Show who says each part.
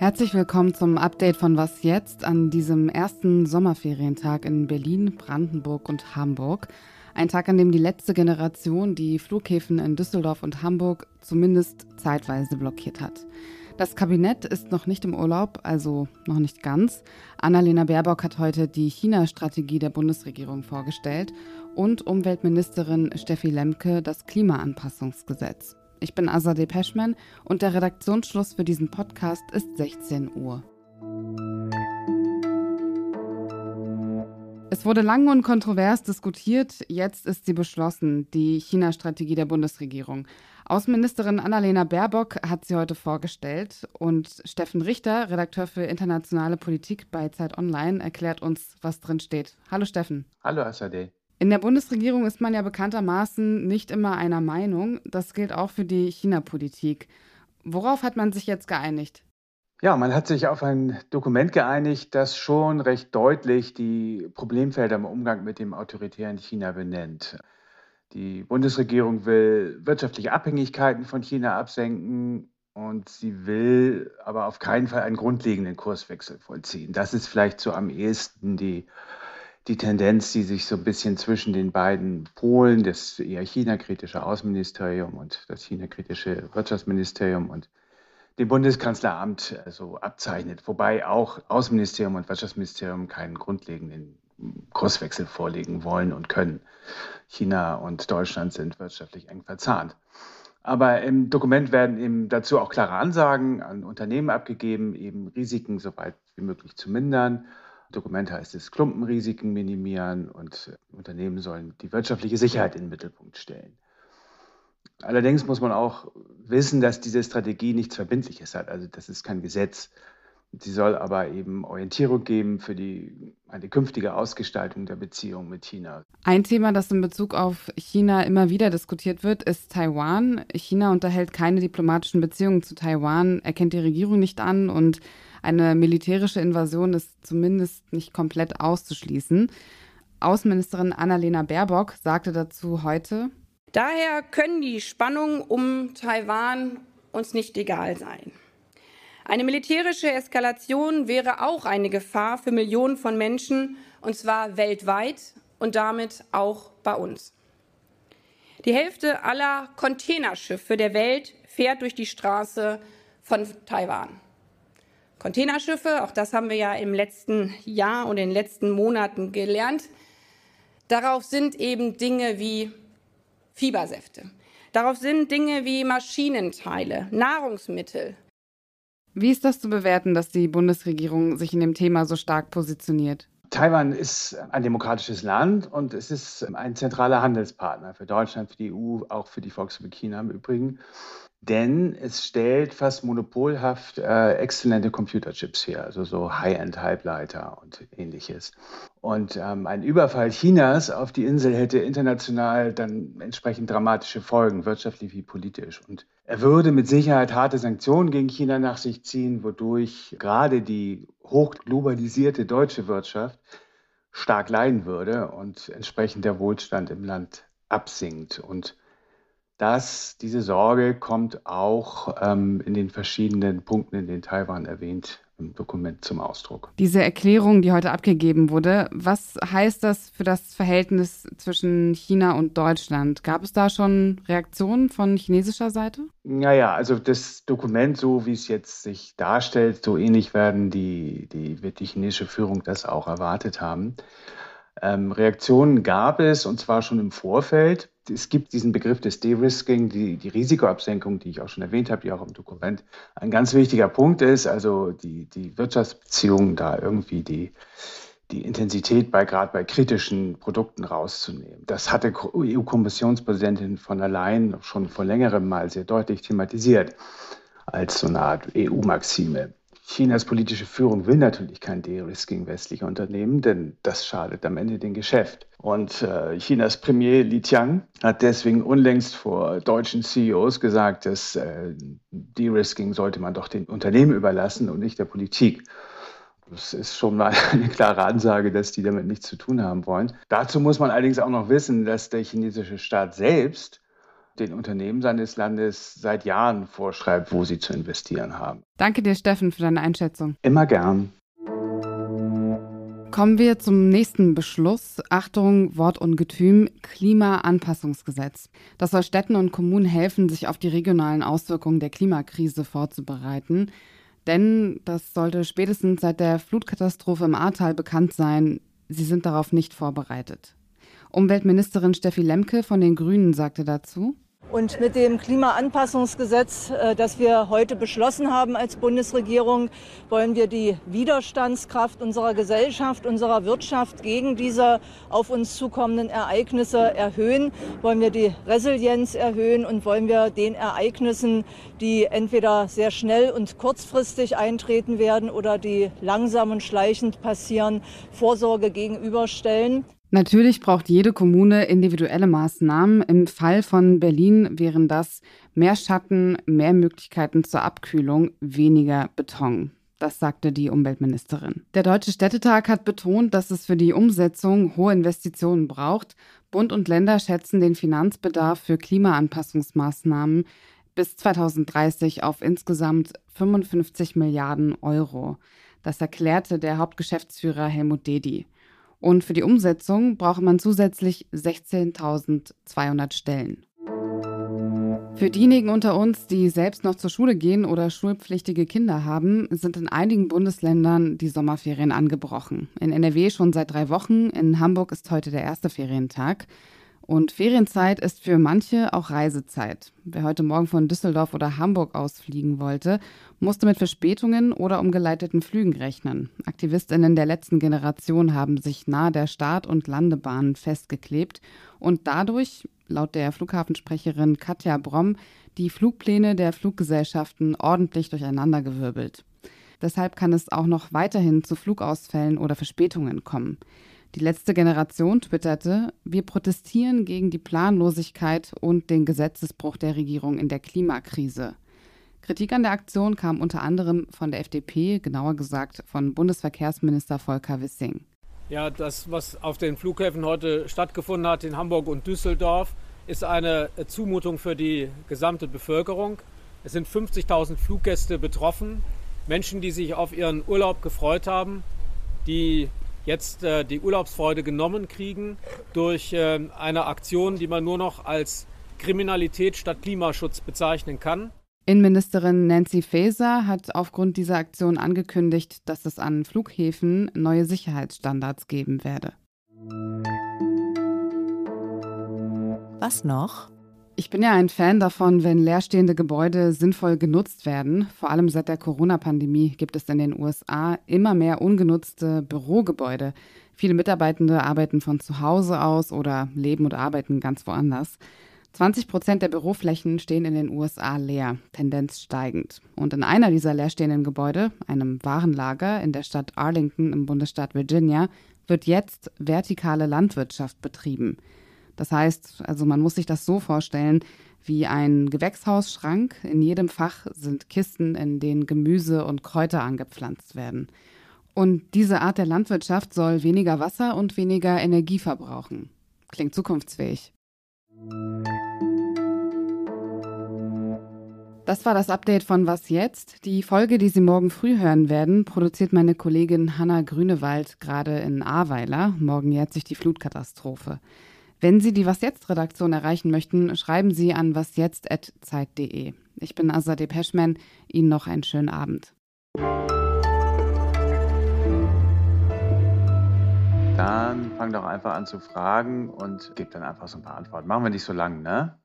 Speaker 1: Herzlich willkommen zum Update von Was jetzt an diesem ersten Sommerferientag in Berlin, Brandenburg und Hamburg. Ein Tag, an dem die letzte Generation die Flughäfen in Düsseldorf und Hamburg zumindest zeitweise blockiert hat. Das Kabinett ist noch nicht im Urlaub, also noch nicht ganz. Annalena Baerbock hat heute die China-Strategie der Bundesregierung vorgestellt und Umweltministerin Steffi Lemke das Klimaanpassungsgesetz. Ich bin Azadeh Peschman und der Redaktionsschluss für diesen Podcast ist 16 Uhr. Es wurde lang und kontrovers diskutiert, jetzt ist sie beschlossen, die China-Strategie der Bundesregierung. Außenministerin Annalena Baerbock hat sie heute vorgestellt und Steffen Richter, Redakteur für internationale Politik bei Zeit Online, erklärt uns, was drin steht. Hallo Steffen.
Speaker 2: Hallo Asade.
Speaker 1: In der Bundesregierung ist man ja bekanntermaßen nicht immer einer Meinung. Das gilt auch für die China-Politik. Worauf hat man sich jetzt geeinigt?
Speaker 2: Ja, man hat sich auf ein Dokument geeinigt, das schon recht deutlich die Problemfelder im Umgang mit dem autoritären China benennt. Die Bundesregierung will wirtschaftliche Abhängigkeiten von China absenken und sie will aber auf keinen Fall einen grundlegenden Kurswechsel vollziehen. Das ist vielleicht so am ehesten die, die Tendenz, die sich so ein bisschen zwischen den beiden Polen, das eher China-kritische Außenministerium und das China-kritische Wirtschaftsministerium und dem Bundeskanzleramt äh, so abzeichnet, wobei auch Außenministerium und Wirtschaftsministerium keinen grundlegenden Kurswechsel vorlegen wollen und können. China und Deutschland sind wirtschaftlich eng verzahnt. Aber im Dokument werden eben dazu auch klare Ansagen an Unternehmen abgegeben, eben Risiken so weit wie möglich zu mindern. Dokument heißt es Klumpenrisiken minimieren und Unternehmen sollen die wirtschaftliche Sicherheit in den Mittelpunkt stellen. Allerdings muss man auch wissen, dass diese Strategie nichts Verbindliches hat. Also das ist kein Gesetz. Sie soll aber eben Orientierung geben für die, eine künftige Ausgestaltung der Beziehung mit China.
Speaker 1: Ein Thema, das in Bezug auf China immer wieder diskutiert wird, ist Taiwan. China unterhält keine diplomatischen Beziehungen zu Taiwan, erkennt die Regierung nicht an und eine militärische Invasion ist zumindest nicht komplett auszuschließen. Außenministerin Annalena Baerbock sagte dazu heute,
Speaker 3: Daher können die Spannungen um Taiwan uns nicht egal sein. Eine militärische Eskalation wäre auch eine Gefahr für Millionen von Menschen, und zwar weltweit und damit auch bei uns. Die Hälfte aller Containerschiffe der Welt fährt durch die Straße von Taiwan. Containerschiffe, auch das haben wir ja im letzten Jahr und in den letzten Monaten gelernt, darauf sind eben Dinge wie Fiebersäfte. Darauf sind Dinge wie Maschinenteile, Nahrungsmittel,
Speaker 1: wie ist das zu bewerten, dass die Bundesregierung sich in dem Thema so stark positioniert?
Speaker 2: Taiwan ist ein demokratisches Land und es ist ein zentraler Handelspartner für Deutschland, für die EU, auch für die Volksrepublik China im Übrigen denn es stellt fast monopolhaft äh, exzellente Computerchips her, also so High-End-Halbleiter und ähnliches. Und ähm, ein Überfall Chinas auf die Insel hätte international dann entsprechend dramatische Folgen, wirtschaftlich wie politisch. Und er würde mit Sicherheit harte Sanktionen gegen China nach sich ziehen, wodurch gerade die hochglobalisierte deutsche Wirtschaft stark leiden würde und entsprechend der Wohlstand im Land absinkt. Und dass diese Sorge kommt auch ähm, in den verschiedenen Punkten, in denen Taiwan erwähnt im Dokument zum Ausdruck.
Speaker 1: Diese Erklärung, die heute abgegeben wurde, was heißt das für das Verhältnis zwischen China und Deutschland? Gab es da schon Reaktionen von chinesischer Seite?
Speaker 2: Naja, also das Dokument, so wie es jetzt sich darstellt, so ähnlich werden die, die, wird die chinesische Führung das auch erwartet haben. Ähm, Reaktionen gab es und zwar schon im Vorfeld. Es gibt diesen Begriff des De-Risking, die, die Risikoabsenkung, die ich auch schon erwähnt habe, die auch im Dokument ein ganz wichtiger Punkt ist. Also die, die Wirtschaftsbeziehungen da irgendwie die, die Intensität bei gerade bei kritischen Produkten rauszunehmen. Das hatte EU-Kommissionspräsidentin von der Leyen schon vor längerem mal sehr deutlich thematisiert als so eine Art EU-Maxime. Chinas politische Führung will natürlich kein De-Risking westlicher Unternehmen, denn das schadet am Ende dem Geschäft. Und äh, Chinas Premier Li Qiang hat deswegen unlängst vor deutschen CEOs gesagt, dass äh, De-Risking sollte man doch den Unternehmen überlassen und nicht der Politik. Das ist schon mal eine klare Ansage, dass die damit nichts zu tun haben wollen. Dazu muss man allerdings auch noch wissen, dass der chinesische Staat selbst den Unternehmen seines Landes seit Jahren vorschreibt, wo sie zu investieren haben.
Speaker 1: Danke dir, Steffen, für deine Einschätzung.
Speaker 2: Immer gern.
Speaker 1: Kommen wir zum nächsten Beschluss. Achtung, Wortungetüm, Klimaanpassungsgesetz. Das soll Städten und Kommunen helfen, sich auf die regionalen Auswirkungen der Klimakrise vorzubereiten. Denn das sollte spätestens seit der Flutkatastrophe im Ahrtal bekannt sein, sie sind darauf nicht vorbereitet. Umweltministerin Steffi Lemke von den Grünen sagte dazu,
Speaker 4: und mit dem Klimaanpassungsgesetz, äh, das wir heute beschlossen haben als Bundesregierung, wollen wir die Widerstandskraft unserer Gesellschaft, unserer Wirtschaft gegen diese auf uns zukommenden Ereignisse erhöhen, wollen wir die Resilienz erhöhen und wollen wir den Ereignissen, die entweder sehr schnell und kurzfristig eintreten werden oder die langsam und schleichend passieren, Vorsorge gegenüberstellen.
Speaker 1: Natürlich braucht jede Kommune individuelle Maßnahmen. Im Fall von Berlin wären das mehr Schatten, mehr Möglichkeiten zur Abkühlung, weniger Beton. Das sagte die Umweltministerin. Der Deutsche Städtetag hat betont, dass es für die Umsetzung hohe Investitionen braucht. Bund und Länder schätzen den Finanzbedarf für Klimaanpassungsmaßnahmen bis 2030 auf insgesamt 55 Milliarden Euro. Das erklärte der Hauptgeschäftsführer Helmut Dedi. Und für die Umsetzung braucht man zusätzlich 16.200 Stellen. Für diejenigen unter uns, die selbst noch zur Schule gehen oder schulpflichtige Kinder haben, sind in einigen Bundesländern die Sommerferien angebrochen. In NRW schon seit drei Wochen, in Hamburg ist heute der erste Ferientag. Und Ferienzeit ist für manche auch Reisezeit. Wer heute Morgen von Düsseldorf oder Hamburg aus fliegen wollte, musste mit Verspätungen oder umgeleiteten Flügen rechnen. Aktivistinnen der letzten Generation haben sich nahe der Start- und Landebahnen festgeklebt und dadurch, laut der Flughafensprecherin Katja Bromm, die Flugpläne der Fluggesellschaften ordentlich durcheinandergewirbelt. Deshalb kann es auch noch weiterhin zu Flugausfällen oder Verspätungen kommen. Die letzte Generation twitterte, wir protestieren gegen die Planlosigkeit und den Gesetzesbruch der Regierung in der Klimakrise. Kritik an der Aktion kam unter anderem von der FDP, genauer gesagt von Bundesverkehrsminister Volker Wissing.
Speaker 5: Ja, das, was auf den Flughäfen heute stattgefunden hat in Hamburg und Düsseldorf, ist eine Zumutung für die gesamte Bevölkerung. Es sind 50.000 Fluggäste betroffen, Menschen, die sich auf ihren Urlaub gefreut haben, die jetzt äh, die Urlaubsfreude genommen kriegen durch äh, eine Aktion, die man nur noch als Kriminalität statt Klimaschutz bezeichnen kann.
Speaker 1: Innenministerin Nancy Faeser hat aufgrund dieser Aktion angekündigt, dass es an Flughäfen neue Sicherheitsstandards geben werde.
Speaker 6: Was noch?
Speaker 1: Ich bin ja ein Fan davon, wenn leerstehende Gebäude sinnvoll genutzt werden. Vor allem seit der Corona-Pandemie gibt es in den USA immer mehr ungenutzte Bürogebäude. Viele Mitarbeitende arbeiten von zu Hause aus oder leben und arbeiten ganz woanders. 20 Prozent der Büroflächen stehen in den USA leer, Tendenz steigend. Und in einer dieser leerstehenden Gebäude, einem Warenlager in der Stadt Arlington im Bundesstaat Virginia, wird jetzt vertikale Landwirtschaft betrieben. Das heißt, also man muss sich das so vorstellen, wie ein Gewächshausschrank. In jedem Fach sind Kisten, in denen Gemüse und Kräuter angepflanzt werden. Und diese Art der Landwirtschaft soll weniger Wasser und weniger Energie verbrauchen. Klingt zukunftsfähig. Das war das Update von Was jetzt? Die Folge, die Sie morgen früh hören werden, produziert meine Kollegin Hanna Grünewald gerade in Ahrweiler. Morgen jährt sich die Flutkatastrophe. Wenn Sie die Was jetzt Redaktion erreichen möchten, schreiben Sie an wasjetzt@zeit.de. Ich bin Azadeh Peschman. Ihnen noch einen schönen Abend.
Speaker 2: Dann fang doch einfach an zu fragen und gib dann einfach so ein paar Antworten. Machen wir nicht so lang, ne?